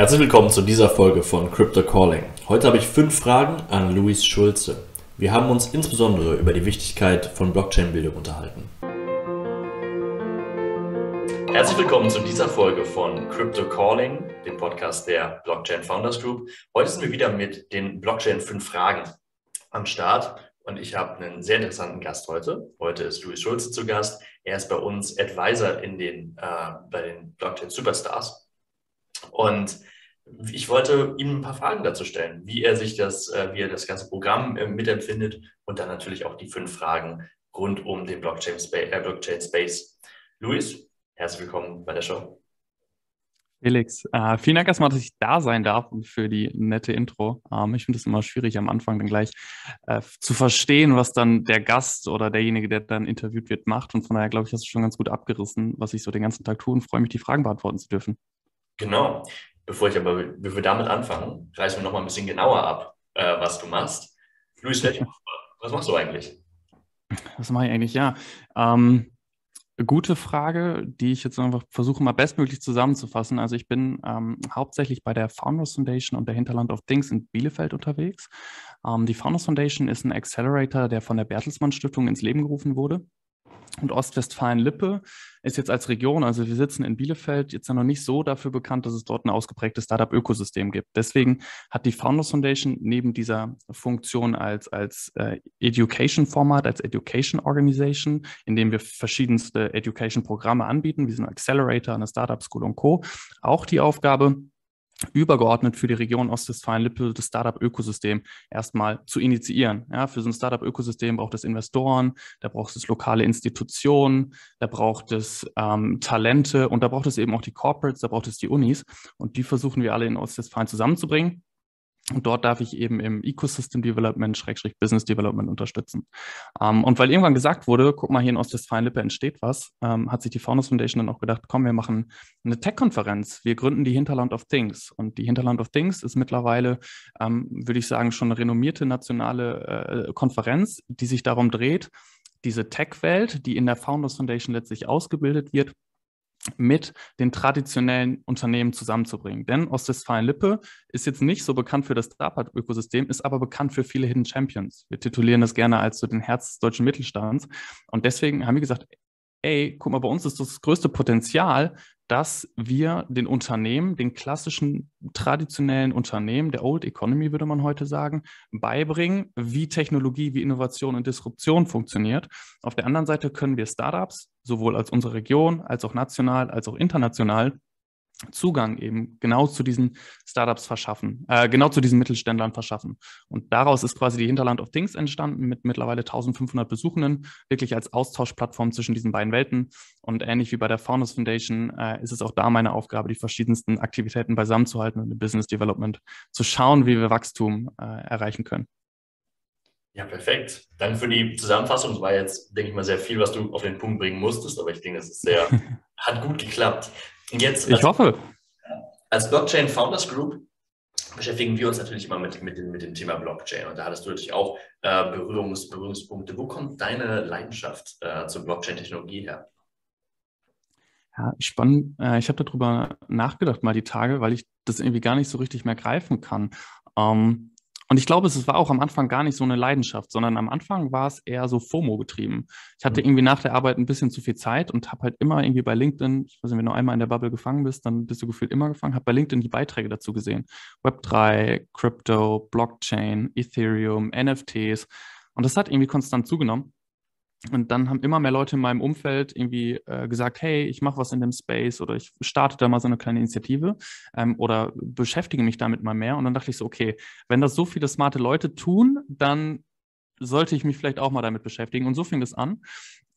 Herzlich willkommen zu dieser Folge von Crypto Calling. Heute habe ich fünf Fragen an Luis Schulze. Wir haben uns insbesondere über die Wichtigkeit von Blockchain-Bildung unterhalten. Herzlich willkommen zu dieser Folge von Crypto Calling, dem Podcast der Blockchain Founders Group. Heute sind wir wieder mit den Blockchain 5 Fragen am Start und ich habe einen sehr interessanten Gast heute. Heute ist Luis Schulze zu Gast. Er ist bei uns Advisor in den, äh, bei den Blockchain Superstars. Und ich wollte ihm ein paar Fragen dazu stellen, wie er sich das, äh, wie er das ganze Programm äh, mitempfindet und dann natürlich auch die fünf Fragen rund um den Blockchain, Space. Äh, Blockchain Space. Luis, herzlich willkommen bei der Show. Felix, äh, vielen Dank erstmal, dass ich da sein darf und für die nette Intro. Ähm, ich finde es immer schwierig am Anfang dann gleich äh, zu verstehen, was dann der Gast oder derjenige, der dann interviewt wird, macht. Und von daher glaube ich, hast du schon ganz gut abgerissen, was ich so den ganzen Tag tue und freue mich, die Fragen beantworten zu dürfen. Genau. Bevor ich aber, bevor wir damit anfangen, reißen wir noch mal ein bisschen genauer ab, äh, was du machst. Luis, was machst du eigentlich? Was mache ich eigentlich? Ja, ähm, gute Frage, die ich jetzt einfach versuche mal bestmöglich zusammenzufassen. Also ich bin ähm, hauptsächlich bei der Founders Foundation und der Hinterland of Things in Bielefeld unterwegs. Ähm, die Founders Foundation ist ein Accelerator, der von der Bertelsmann Stiftung ins Leben gerufen wurde. Und Ostwestfalen-Lippe ist jetzt als Region, also wir sitzen in Bielefeld, jetzt ja noch nicht so dafür bekannt, dass es dort ein ausgeprägtes Startup-Ökosystem gibt. Deswegen hat die Founders Foundation neben dieser Funktion als, als äh, Education-Format, als Education Organization, in dem wir verschiedenste Education-Programme anbieten, wie so ein Accelerator, eine Startup School und Co., auch die Aufgabe, übergeordnet für die Region Ostwestfalen-Lippe das Startup-Ökosystem erstmal zu initiieren. Ja, für so ein Startup-Ökosystem braucht es Investoren, da braucht es lokale Institutionen, da braucht es ähm, Talente und da braucht es eben auch die Corporates, da braucht es die Unis und die versuchen wir alle in Ostwestfalen zusammenzubringen. Und dort darf ich eben im Ecosystem Development, Schrägstrich Business Development unterstützen. Ähm, und weil irgendwann gesagt wurde, guck mal, hier in Ostwestfalen-Lippe entsteht was, ähm, hat sich die Founders Foundation dann auch gedacht, komm, wir machen eine Tech-Konferenz. Wir gründen die Hinterland of Things. Und die Hinterland of Things ist mittlerweile, ähm, würde ich sagen, schon eine renommierte nationale äh, Konferenz, die sich darum dreht, diese Tech-Welt, die in der Founders Foundation letztlich ausgebildet wird, mit den traditionellen Unternehmen zusammenzubringen. Denn Ostwestfalen-Lippe ist jetzt nicht so bekannt für das Startup-Ökosystem, ist aber bekannt für viele Hidden Champions. Wir titulieren das gerne als so den Herz des deutschen Mittelstands. Und deswegen haben wir gesagt, ey, guck mal, bei uns ist das größte Potenzial, dass wir den Unternehmen, den klassischen traditionellen Unternehmen, der Old Economy würde man heute sagen, beibringen, wie Technologie, wie Innovation und Disruption funktioniert. Auf der anderen Seite können wir Startups, sowohl als unsere Region, als auch national, als auch international, Zugang eben genau zu diesen Startups verschaffen, äh, genau zu diesen Mittelständlern verschaffen. Und daraus ist quasi die Hinterland of Things entstanden mit mittlerweile 1500 Besuchenden, wirklich als Austauschplattform zwischen diesen beiden Welten. Und ähnlich wie bei der Founders Foundation äh, ist es auch da meine Aufgabe, die verschiedensten Aktivitäten beisammenzuhalten und im Business Development zu schauen, wie wir Wachstum äh, erreichen können. Ja, perfekt. Danke für die Zusammenfassung. Es war jetzt, denke ich mal, sehr viel, was du auf den Punkt bringen musstest, aber ich denke, es ist sehr, hat gut geklappt. Jetzt, ich als, hoffe. Als Blockchain Founders Group beschäftigen wir uns natürlich immer mit, mit, dem, mit dem Thema Blockchain. Und da hattest du natürlich auch äh, Berührungs, Berührungspunkte. Wo kommt deine Leidenschaft äh, zur Blockchain-Technologie her? Ja, spannend. Äh, ich habe darüber nachgedacht mal die Tage, weil ich das irgendwie gar nicht so richtig mehr greifen kann. Ähm, und ich glaube, es war auch am Anfang gar nicht so eine Leidenschaft, sondern am Anfang war es eher so FOMO getrieben. Ich hatte mhm. irgendwie nach der Arbeit ein bisschen zu viel Zeit und habe halt immer irgendwie bei LinkedIn, ich weiß nicht, wenn du einmal in der Bubble gefangen bist, dann bist du gefühlt immer gefangen, habe bei LinkedIn die Beiträge dazu gesehen. Web3, Crypto, Blockchain, Ethereum, NFTs. Und das hat irgendwie konstant zugenommen. Und dann haben immer mehr Leute in meinem Umfeld irgendwie äh, gesagt, hey, ich mache was in dem Space oder ich starte da mal so eine kleine Initiative ähm, oder beschäftige mich damit mal mehr. Und dann dachte ich so, okay, wenn das so viele smarte Leute tun, dann sollte ich mich vielleicht auch mal damit beschäftigen. Und so fing es an.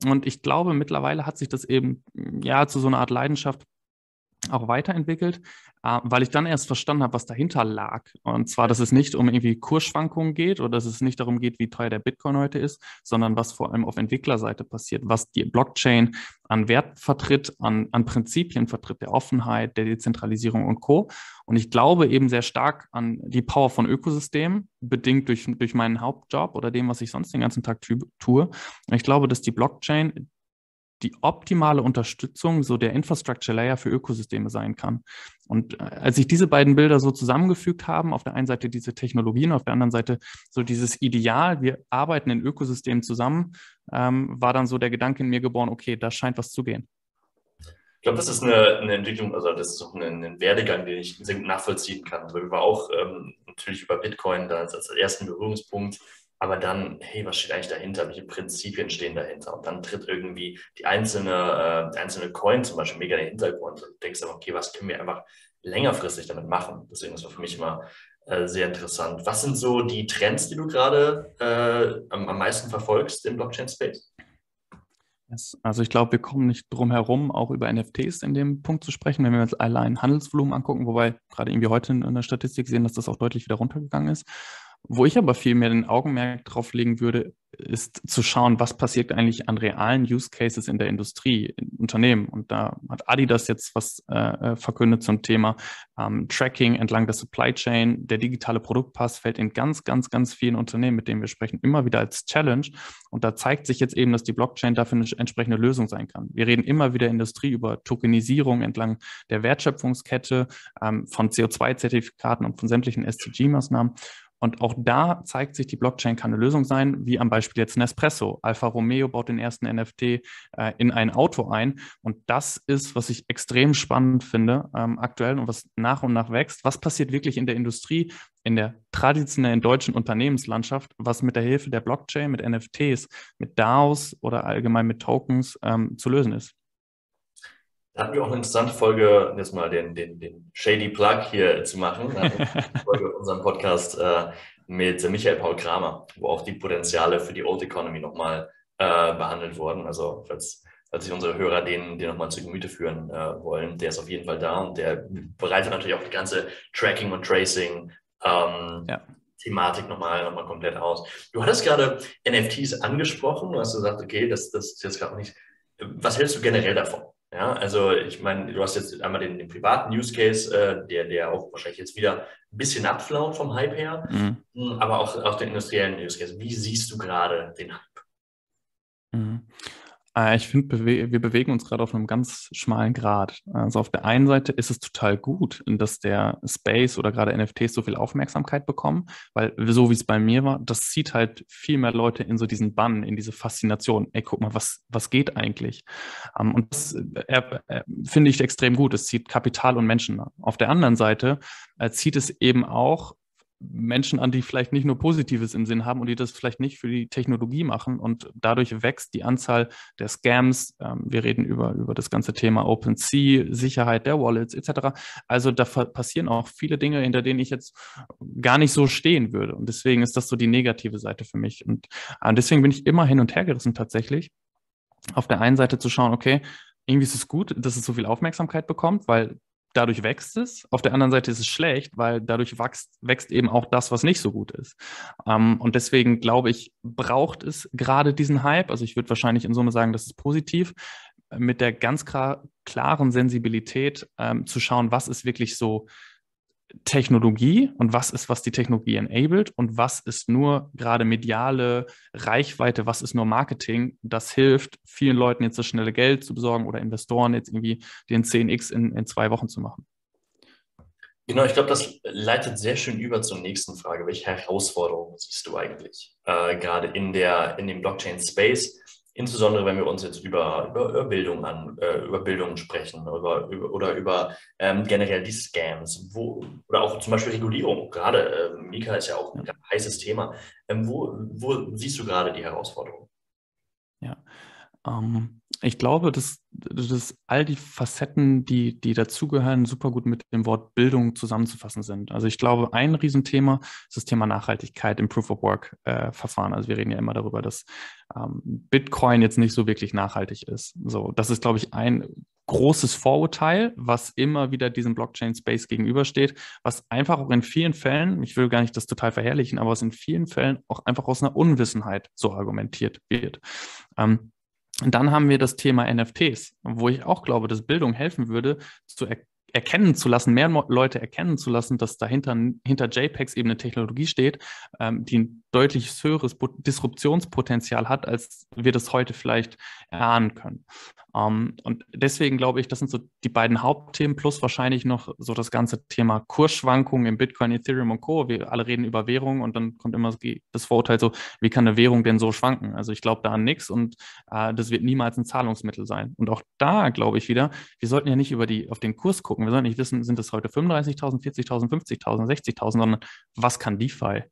Und ich glaube, mittlerweile hat sich das eben ja zu so einer Art Leidenschaft auch weiterentwickelt, äh, weil ich dann erst verstanden habe, was dahinter lag. Und zwar, dass es nicht um irgendwie Kursschwankungen geht oder dass es nicht darum geht, wie teuer der Bitcoin heute ist, sondern was vor allem auf Entwicklerseite passiert, was die Blockchain an Wert vertritt, an, an Prinzipien vertritt, der Offenheit, der Dezentralisierung und Co. Und ich glaube eben sehr stark an die Power von Ökosystemen, bedingt durch, durch meinen Hauptjob oder dem, was ich sonst den ganzen Tag tue. Und ich glaube, dass die Blockchain die optimale Unterstützung so der Infrastructure Layer für Ökosysteme sein kann. Und äh, als sich diese beiden Bilder so zusammengefügt haben, auf der einen Seite diese Technologien, auf der anderen Seite so dieses Ideal, wir arbeiten in Ökosystemen zusammen, ähm, war dann so der Gedanke in mir geboren, okay, da scheint was zu gehen. Ich glaube, das ist eine, eine, Entwicklung, also das ist auch ein, ein, Werdegang, den ich sehr gut nachvollziehen kann. Also wir waren auch ähm, natürlich über Bitcoin da als, als ersten Berührungspunkt aber dann, hey, was steht eigentlich dahinter? Welche Prinzipien stehen dahinter? Und dann tritt irgendwie die einzelne, äh, einzelne Coin zum Beispiel mega in den Hintergrund und denkst dann, okay, was können wir einfach längerfristig damit machen? Deswegen ist das für mich immer äh, sehr interessant. Was sind so die Trends, die du gerade äh, am, am meisten verfolgst im Blockchain-Space? Also ich glaube, wir kommen nicht drum herum, auch über NFTs in dem Punkt zu sprechen, wenn wir uns allein Handelsvolumen angucken, wobei gerade irgendwie heute in der Statistik sehen, dass das auch deutlich wieder runtergegangen ist. Wo ich aber viel mehr den Augenmerk drauf legen würde, ist zu schauen, was passiert eigentlich an realen Use Cases in der Industrie, in Unternehmen. Und da hat Adidas jetzt was äh, äh, verkündet zum Thema ähm, Tracking entlang der Supply Chain. Der digitale Produktpass fällt in ganz, ganz, ganz vielen Unternehmen, mit denen wir sprechen, immer wieder als Challenge. Und da zeigt sich jetzt eben, dass die Blockchain dafür eine entsprechende Lösung sein kann. Wir reden immer wieder Industrie über Tokenisierung entlang der Wertschöpfungskette ähm, von CO2-Zertifikaten und von sämtlichen SDG-Maßnahmen. Und auch da zeigt sich, die Blockchain kann eine Lösung sein, wie am Beispiel jetzt Nespresso. Alfa Romeo baut den ersten NFT äh, in ein Auto ein. Und das ist, was ich extrem spannend finde ähm, aktuell und was nach und nach wächst. Was passiert wirklich in der Industrie, in der traditionellen deutschen Unternehmenslandschaft, was mit der Hilfe der Blockchain, mit NFTs, mit DAOs oder allgemein mit Tokens ähm, zu lösen ist? Da hatten wir auch eine interessante Folge, jetzt mal den, den, den Shady Plug hier zu machen. Folge unserem Podcast äh, mit Michael Paul Kramer, wo auch die Potenziale für die Old Economy nochmal äh, behandelt wurden. Also falls, falls sich unsere Hörer den, den nochmal zu Gemüte führen äh, wollen, der ist auf jeden Fall da und der bereitet natürlich auch die ganze Tracking und Tracing ähm, ja. Thematik nochmal, nochmal komplett aus. Du hattest gerade NFTs angesprochen, du hast gesagt, okay, das, das ist jetzt gerade nicht. Was hältst du generell davon? Ja, also ich meine, du hast jetzt einmal den, den privaten Use Case, äh, der, der auch wahrscheinlich jetzt wieder ein bisschen abflaut vom Hype her, mhm. Hm, aber auch, auch den industriellen Use Case. Wie siehst du gerade den Hype? Äh, ich finde, wir bewegen uns gerade auf einem ganz schmalen Grad. Also auf der einen Seite ist es total gut, dass der Space oder gerade NFTs so viel Aufmerksamkeit bekommen, weil so wie es bei mir war, das zieht halt viel mehr Leute in so diesen Bann, in diese Faszination. Ey, guck mal, was, was geht eigentlich? Ähm, und das äh, äh, finde ich extrem gut. Es zieht Kapital und Menschen. Auf der anderen Seite zieht es eben auch Menschen an, die vielleicht nicht nur Positives im Sinn haben und die das vielleicht nicht für die Technologie machen. Und dadurch wächst die Anzahl der Scams. Ähm, wir reden über, über das ganze Thema OpenSea, Sicherheit der Wallets etc. Also da passieren auch viele Dinge, hinter denen ich jetzt gar nicht so stehen würde. Und deswegen ist das so die negative Seite für mich. Und äh, deswegen bin ich immer hin und her gerissen tatsächlich. Auf der einen Seite zu schauen, okay, irgendwie ist es gut, dass es so viel Aufmerksamkeit bekommt, weil dadurch wächst es. Auf der anderen Seite ist es schlecht, weil dadurch wächst, wächst eben auch das, was nicht so gut ist. Ähm, und deswegen glaube ich, braucht es gerade diesen Hype. Also ich würde wahrscheinlich in Summe sagen, das ist positiv, mit der ganz klaren Sensibilität ähm, zu schauen, was ist wirklich so Technologie und was ist, was die Technologie enabled und was ist nur gerade mediale Reichweite, was ist nur Marketing, das hilft vielen Leuten jetzt das schnelle Geld zu besorgen oder Investoren jetzt irgendwie den 10x in, in zwei Wochen zu machen. Genau, ich glaube, das leitet sehr schön über zur nächsten Frage. Welche Herausforderungen siehst du eigentlich äh, gerade in, der, in dem Blockchain-Space? Insbesondere wenn wir uns jetzt über, über Bildung an, äh, über Bildung sprechen über, über, oder über ähm, generell die Scams, wo, oder auch zum Beispiel Regulierung. Gerade äh, Mika ist ja auch ein heißes Thema. Ähm, wo, wo siehst du gerade die Herausforderungen? Ja, ähm, ich glaube, dass, dass all die Facetten, die, die dazugehören, super gut mit dem Wort Bildung zusammenzufassen sind. Also ich glaube, ein Riesenthema ist das Thema Nachhaltigkeit im Proof-of-Work-Verfahren. Äh, also wir reden ja immer darüber, dass ähm, Bitcoin jetzt nicht so wirklich nachhaltig ist. So, das ist, glaube ich, ein großes Vorurteil, was immer wieder diesem Blockchain-Space gegenübersteht, was einfach auch in vielen Fällen, ich will gar nicht das total verherrlichen, aber was in vielen Fällen auch einfach aus einer Unwissenheit so argumentiert wird. Ähm, und dann haben wir das Thema NFTs, wo ich auch glaube, dass Bildung helfen würde, zu er erkennen zu lassen, mehr Leute erkennen zu lassen, dass dahinter hinter JPEGs eben eine Technologie steht, ähm, die deutlich höheres Disruptionspotenzial hat, als wir das heute vielleicht erahnen können. Um, ähm, und deswegen glaube ich, das sind so die beiden Hauptthemen plus wahrscheinlich noch so das ganze Thema Kursschwankungen im Bitcoin, Ethereum und Co. Wir alle reden über Währung und dann kommt immer das Vorurteil so, wie kann eine Währung denn so schwanken? Also ich glaube da an nichts und äh, das wird niemals ein Zahlungsmittel sein. Und auch da glaube ich wieder, wir sollten ja nicht über die, auf den Kurs gucken. Wir sollten nicht wissen, sind es heute 35.000, 40.000, 50.000, 60.000, sondern was kann DeFi?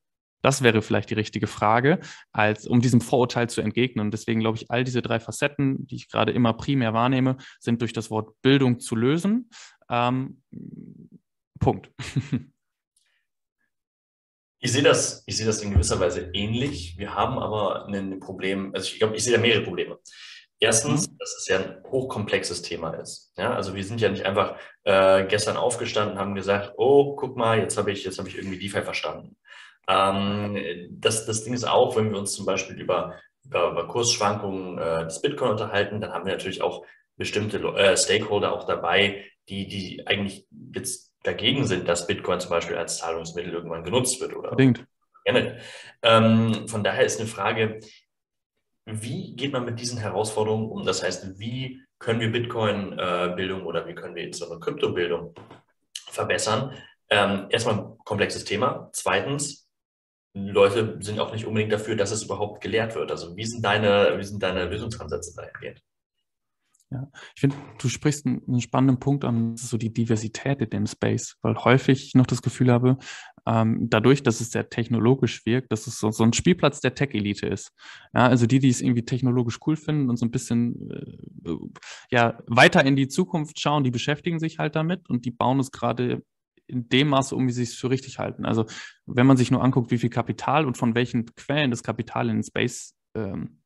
Das wäre vielleicht die richtige Frage, als um diesem Vorurteil zu entgegnen. Und deswegen glaube ich, all diese drei Facetten, die ich gerade immer primär wahrnehme, sind durch das Wort Bildung zu lösen. Ähm, Punkt. Ich sehe das, ich sehe das in gewisser Weise ähnlich. Wir haben aber ein Problem, also ich glaube, ich sehe da mehrere Probleme. Erstens, mhm. dass es ja ein hochkomplexes Thema ist. Ja, also wir sind ja nicht einfach äh, gestern aufgestanden, haben gesagt, oh, guck mal, jetzt habe ich, jetzt habe ich irgendwie DeFi verstanden. Ähm, das, das Ding ist auch, wenn wir uns zum Beispiel über, über, über Kursschwankungen äh, des Bitcoin unterhalten, dann haben wir natürlich auch bestimmte äh, Stakeholder auch dabei, die, die eigentlich jetzt dagegen sind, dass Bitcoin zum Beispiel als Zahlungsmittel irgendwann genutzt wird. Oder Bedingt. Ähm, von daher ist eine Frage, wie geht man mit diesen Herausforderungen um? Das heißt, wie können wir Bitcoin-Bildung äh, oder wie können wir jetzt eine Kryptobildung verbessern? Ähm, erstmal ein komplexes Thema. Zweitens, Leute sind auch nicht unbedingt dafür, dass es überhaupt gelehrt wird. Also wie sind deine, wie sind deine Lösungsansätze dahingehend? Ja, ich finde, du sprichst einen, spannenden Punkt an, so die Diversität in dem Space, weil häufig noch das Gefühl habe, ähm, dadurch, dass es sehr technologisch wirkt, dass es so, so ein Spielplatz der Tech-Elite ist. Ja, also die, die es irgendwie technologisch cool finden und so ein bisschen äh, ja, weiter in die Zukunft schauen, die beschäftigen sich halt damit und die bauen es gerade in dem Maße um, wie sie es für richtig halten. Also wenn man sich nur anguckt, wie viel Kapital und von welchen Quellen das Kapital in den Space ähm,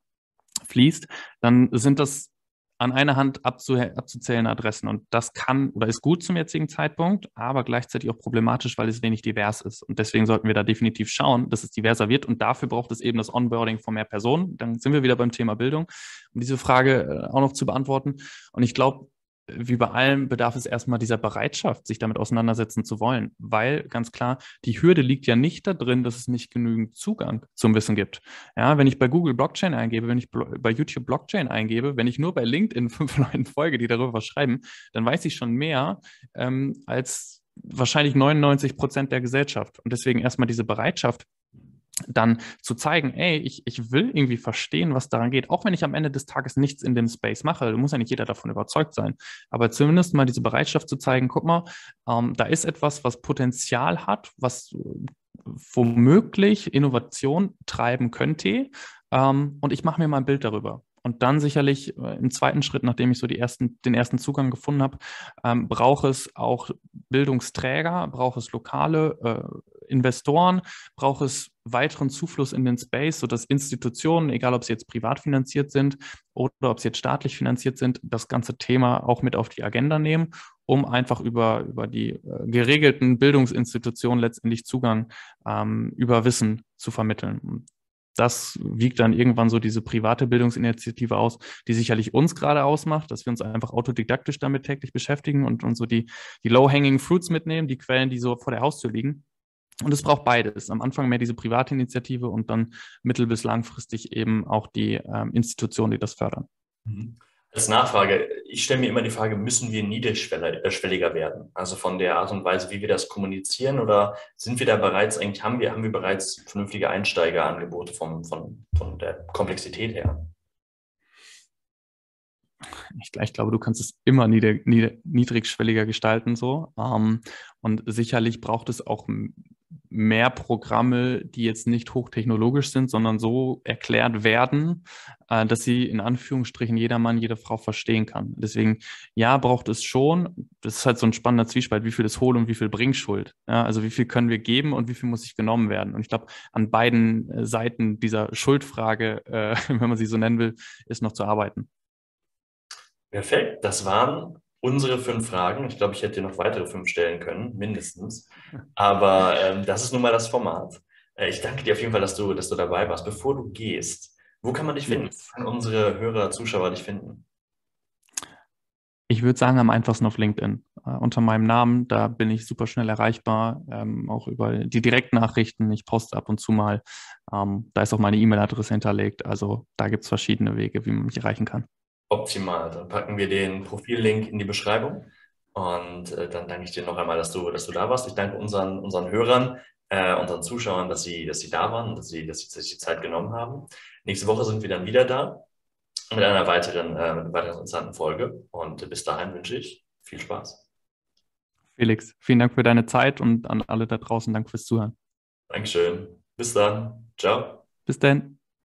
fließt, dann sind das an einer Hand abzu abzuzählende Adressen. Und das kann oder ist gut zum jetzigen Zeitpunkt, aber gleichzeitig auch problematisch, weil es wenig divers ist. Und deswegen sollten wir da definitiv schauen, dass es diverser wird. Und dafür braucht es eben das Onboarding von mehr Personen. Dann sind wir wieder beim Thema Bildung, um diese Frage äh, auch noch zu beantworten. Und ich glaube, wie bei allem bedarf es erstmal dieser Bereitschaft, sich damit auseinandersetzen zu wollen, weil ganz klar, die Hürde liegt ja nicht darin, dass es nicht genügend Zugang zum Wissen gibt. Ja, wenn ich bei Google Blockchain eingebe, wenn ich bei YouTube Blockchain eingebe, wenn ich nur bei LinkedIn fünf Leuten folge, die darüber was schreiben, dann weiß ich schon mehr ähm, als wahrscheinlich 99 Prozent der Gesellschaft. Und deswegen erstmal diese Bereitschaft, dann zu zeigen, ey, ich, ich will irgendwie verstehen, was daran geht, auch wenn ich am Ende des Tages nichts in dem Space mache, muss ja nicht jeder davon überzeugt sein, aber zumindest mal diese Bereitschaft zu zeigen, guck mal, ähm, da ist etwas, was Potenzial hat, was womöglich Innovation treiben könnte. Ähm, und ich mache mir mal ein Bild darüber. Und dann sicherlich äh, im zweiten Schritt, nachdem ich so die ersten, den ersten Zugang gefunden habe, ähm, braucht es auch Bildungsträger, braucht es lokale äh, Investoren, braucht es weiteren Zufluss in den Space, sodass Institutionen, egal ob sie jetzt privat finanziert sind oder ob sie jetzt staatlich finanziert sind, das ganze Thema auch mit auf die Agenda nehmen, um einfach über, über die äh, geregelten Bildungsinstitutionen letztendlich Zugang ähm, über Wissen zu vermitteln das wiegt dann irgendwann so diese private Bildungsinitiative aus, die sicherlich uns gerade ausmacht, dass wir uns einfach autodidaktisch damit täglich beschäftigen und, und so die, die low-hanging fruits mitnehmen, die Quellen, die so vor der Haustür liegen. Und es braucht beides. Am Anfang mehr diese private Initiative und dann mittel- bis langfristig eben auch die ähm, Institutionen, die das fördern. Mhm. Als Nachfrage, ich stelle mir immer die Frage, müssen wir niederschwelliger werden? Also von der Art und Weise, wie wir das kommunizieren oder sind wir da bereits, eigentlich haben wir, haben wir bereits vernünftige Einsteigerangebote vom, von, von der Komplexität her? Ich, ich, glaube, du kannst es immer nieder, nieder, niedrigschwelliger gestalten so. Ähm, und sicherlich braucht es auch mehr Programme, die jetzt nicht hochtechnologisch sind, sondern so erklärt werden, äh, dass sie in Anführungsstrichen jedermann, jede Frau verstehen kann. Deswegen, ja, braucht es schon. Das ist halt so ein spannender Zwiespalt, wie viel ist Hohl und wie viel Bringschuld. Ja, also wie viel können wir geben und wie viel muss sich genommen werden. Und ich glaube, an beiden äh, Seiten dieser Schuldfrage, äh, wenn man sie so nennen will, ist noch zu arbeiten. Perfekt. Das waren unsere fünf Fragen. Ich glaube, ich hätte dir noch weitere fünf stellen können, mindestens. Aber ähm, das ist nun mal das Format. Äh, ich danke dir auf jeden Fall, dass du, dass du dabei warst. Bevor du gehst, wo kann man dich finden? Wo können unsere Hörer, Zuschauer dich finden? Ich würde sagen, am einfachsten auf LinkedIn. äh, unter meinem Namen. Da bin ich super schnell erreichbar, ähm, auch über die Direktnachrichten. Ich poste ab und zu mal. Ähm, da ist auch meine E-Mail-Adresse hinterlegt. Also da gibt es verschiedene Wege, wie man mich erreichen kann. Optimal. Dann packen wir den Profillink in die Beschreibung. Und äh, dann danke ich dir noch einmal, dass du, dass du da warst. Ich danke unseren, unseren Hörern, äh, unseren Zuschauern, dass sie, dass sie da waren und dass sie, dass sie sich die Zeit genommen haben. Nächste Woche sind wir dann wieder da mit einer weiteren, äh, mit einer weiteren interessanten Folge. Und bis dahin wünsche ich viel Spaß. Felix, vielen Dank für deine Zeit und an alle da draußen, danke fürs Zuhören. Dankeschön. Bis dann. Ciao. Bis dann.